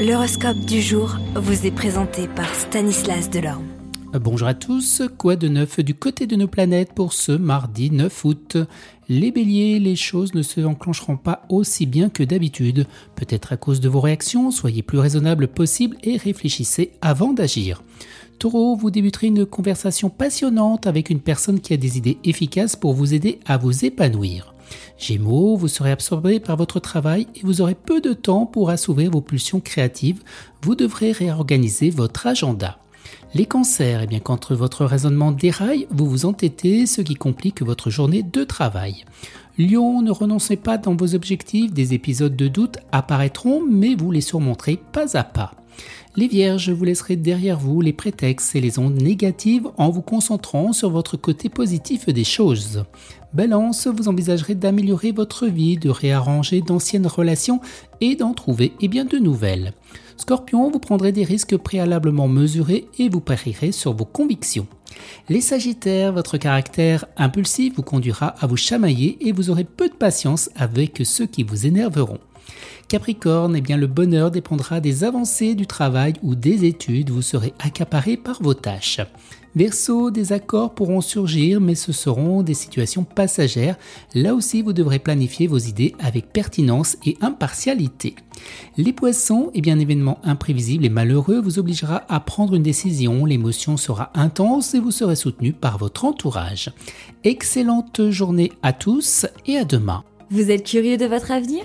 L'horoscope du jour vous est présenté par Stanislas Delorme. Bonjour à tous, quoi de neuf du côté de nos planètes pour ce mardi 9 août? Les béliers, les choses ne se enclencheront pas aussi bien que d'habitude. Peut-être à cause de vos réactions, soyez plus raisonnable possible et réfléchissez avant d'agir. Taureau, vous débuterez une conversation passionnante avec une personne qui a des idées efficaces pour vous aider à vous épanouir. Gémeaux, vous serez absorbé par votre travail et vous aurez peu de temps pour assouvir vos pulsions créatives. Vous devrez réorganiser votre agenda. Les cancers, eh bien qu'entre votre raisonnement déraille, vous vous entêtez, ce qui complique votre journée de travail. Lion, ne renoncez pas dans vos objectifs, des épisodes de doute apparaîtront, mais vous les surmonterez pas à pas. Les vierges, vous laisserez derrière vous les prétextes et les ondes négatives en vous concentrant sur votre côté positif des choses. Balance, vous envisagerez d'améliorer votre vie, de réarranger d'anciennes relations et d'en trouver et bien de nouvelles. Scorpion, vous prendrez des risques préalablement mesurés et vous parierez sur vos convictions. Les Sagittaires, votre caractère impulsif vous conduira à vous chamailler et vous aurez peu de patience avec ceux qui vous énerveront. Capricorne, eh bien le bonheur dépendra des avancées du travail ou des études, vous serez accaparé par vos tâches. Verseau, des accords pourront surgir, mais ce seront des situations passagères. Là aussi, vous devrez planifier vos idées avec pertinence et impartialité. Les poissons, eh bien, un événement imprévisible et malheureux vous obligera à prendre une décision. L'émotion sera intense et vous serez soutenu par votre entourage. Excellente journée à tous et à demain. Vous êtes curieux de votre avenir?